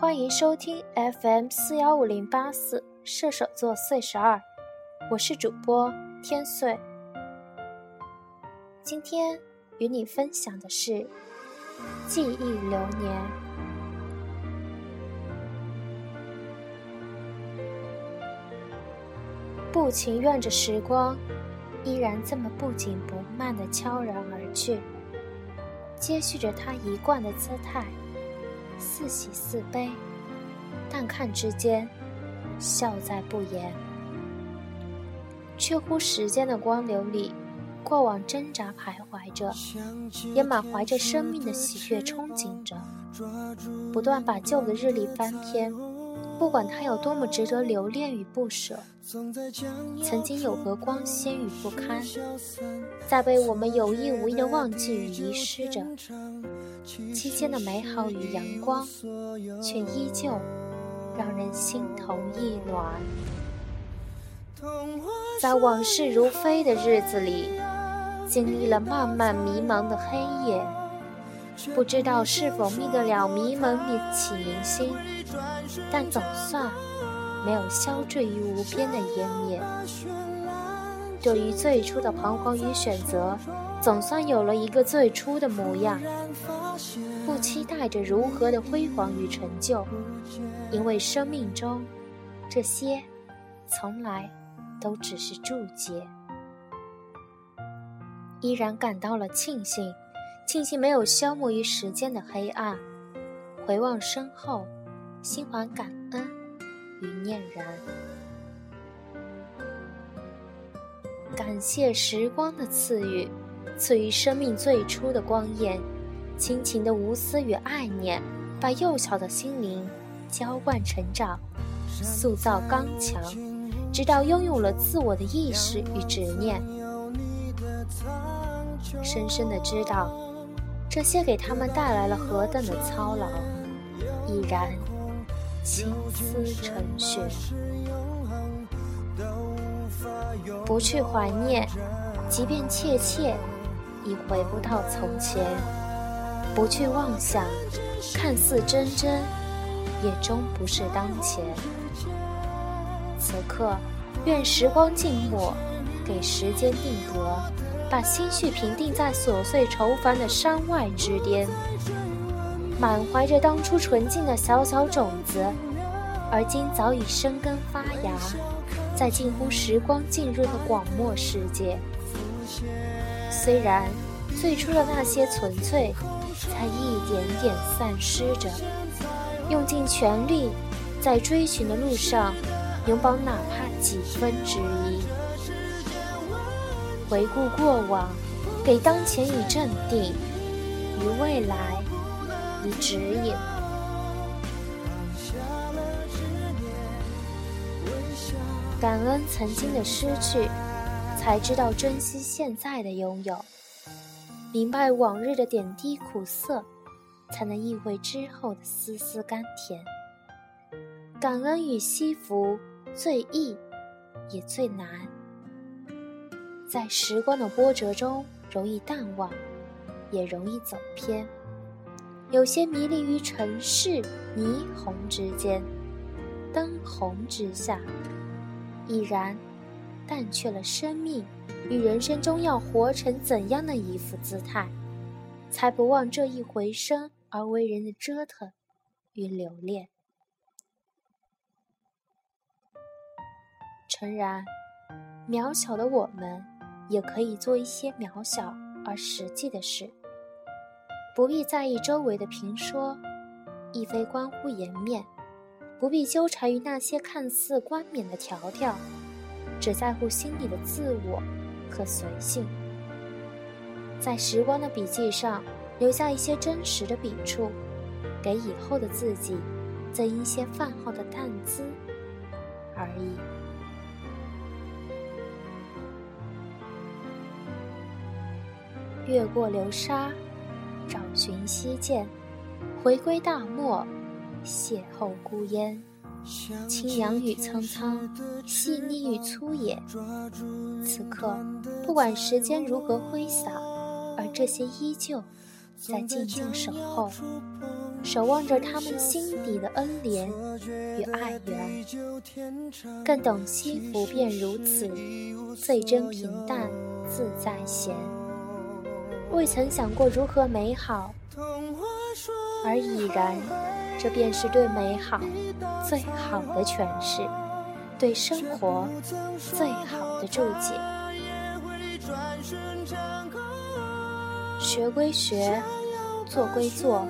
欢迎收听 FM 四幺五零八四射手座碎十二，我是主播天岁。今天与你分享的是记忆流年。不情愿着时光，依然这么不紧不慢的悄然而去，接续着他一贯的姿态。似喜似悲，但看之间，笑在不言，却乎时间的光流里，过往挣扎徘徊着，也满怀着生命的喜悦憧憬着，不断把旧的日历翻篇，不管它有多么值得留恋与不舍，曾经有何光鲜与不堪，在被我们有意无意的忘记与遗失着。期间的美好与阳光，却依旧让人心头一暖。在往事如飞的日子里，经历了漫漫迷茫的黑夜，不知道是否觅得了迷蒙的启明星，但总算没有消坠于无边的湮灭。对于最初的彷徨与选择，总算有了一个最初的模样。不期待着如何的辉煌与成就，因为生命中这些从来都只是注解。依然感到了庆幸，庆幸没有消磨于时间的黑暗。回望身后，心怀感恩与念然。感谢时光的赐予，赐予生命最初的光焰。亲情的无私与爱念，把幼小的心灵浇灌成长，塑造刚强，直到拥有了自我的意识与执念。深深的知道，这些给他们带来了何等的操劳，已然青丝成雪。不去怀念，即便切切，已回不到从前。不去妄想，看似真真，也终不是当前。此刻，愿时光静默，给时间定格，把心绪平定在琐碎愁烦的山外之巅。满怀着当初纯净的小小种子，而今早已生根发芽，在近乎时光浸润的广漠世界。虽然最初的那些纯粹。才一点点散失着，用尽全力，在追寻的路上，拥抱哪怕几分之一。回顾过往，给当前以镇定，于未来以指引。感恩曾经的失去，才知道珍惜现在的拥有。明白往日的点滴苦涩，才能意会之后的丝丝甘甜。感恩与惜福，最易也最难。在时光的波折中，容易淡忘，也容易走偏。有些迷离于尘世霓虹之间，灯红之下，已然淡却了生命。与人生中要活成怎样的一副姿态，才不忘这一回生而为人的折腾与留恋？诚然，渺小的我们也可以做一些渺小而实际的事，不必在意周围的评说，亦非关乎颜面，不必纠缠于那些看似冠冕的条条，只在乎心里的自我。和随性，在时光的笔记上留下一些真实的笔触，给以后的自己增一些饭后的淡姿而已。越过流沙，找寻西涧，回归大漠，邂逅孤烟。清扬与苍苍，细腻与粗野。此刻，不管时间如何挥洒，而这些依旧在静静守候。守望着他们心底的恩怜与爱缘，更懂惜福便如此，最真平淡自在闲。未曾想过如何美好，而已然，这便是对美好最好的诠释，对生活最好的注解。学归学，做归做。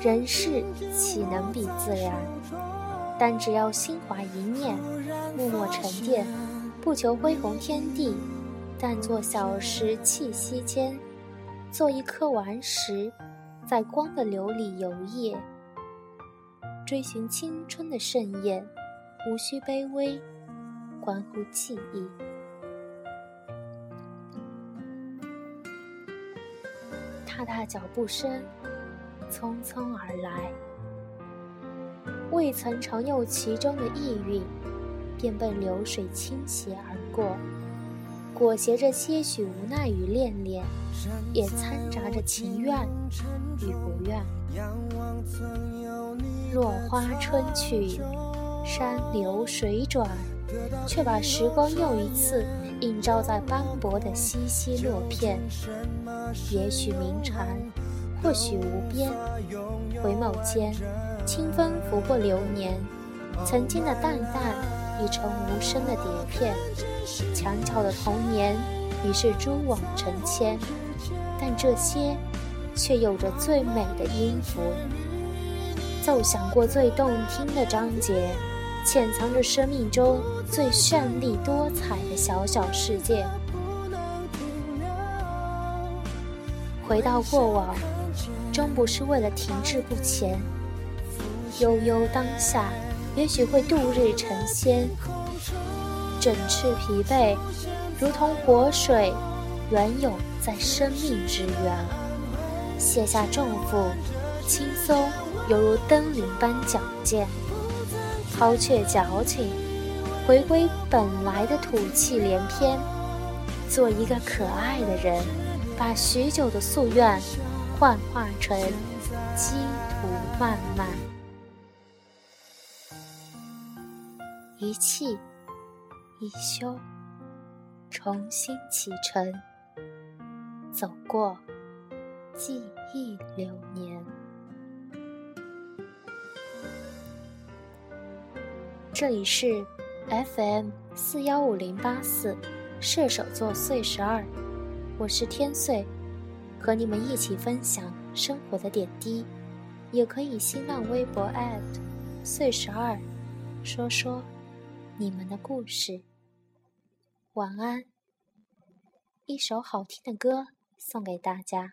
人事岂能比自然？但只要心怀一念，默默沉淀，不求恢宏天地，但做小石气息间，做一颗顽石，在光的流里游曳，追寻青春的盛宴，无需卑微，关乎记忆。踏踏脚步声。匆匆而来，未曾尝有其中的意蕴，便被流水倾斜而过，裹挟着些许无奈与恋恋，也掺杂着情愿与不愿。落花春去，山流水转，却把时光又一次映照在斑驳的稀稀落片。也许鸣蝉。或许无边，回眸间，清风拂过流年，曾经的淡淡已成无声的碟片。墙角的童年已是蛛网成千，但这些却有着最美的音符，奏响过最动听的章节，潜藏着生命中最绚丽多彩的小小世界。回到过往。终不是为了停滞不前，悠悠当下，也许会度日成仙。整翅疲惫，如同活水，原涌在生命之源。卸下重负，轻松犹如登临般矫健。抛却矫情，回归本来的吐气连篇。做一个可爱的人，把许久的夙愿。幻化成积土漫漫，一气一休，重新启程，走过记忆流年。这里是 FM 四幺五零八四射手座岁十二，我是天岁。和你们一起分享生活的点滴，也可以新浪微博岁十二，说说你们的故事。晚安，一首好听的歌送给大家。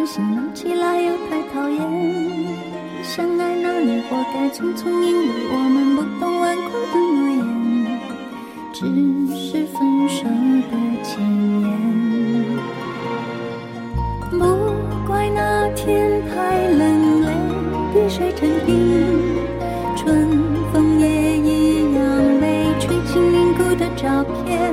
讨人欢喜，闹起来又太讨厌。相爱那年，活该匆匆，因为我们不懂顽固的诺言，只是分手的前言。不怪那天太冷，泪滴水成冰。春风也一样没吹进凝固的照片，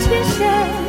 去还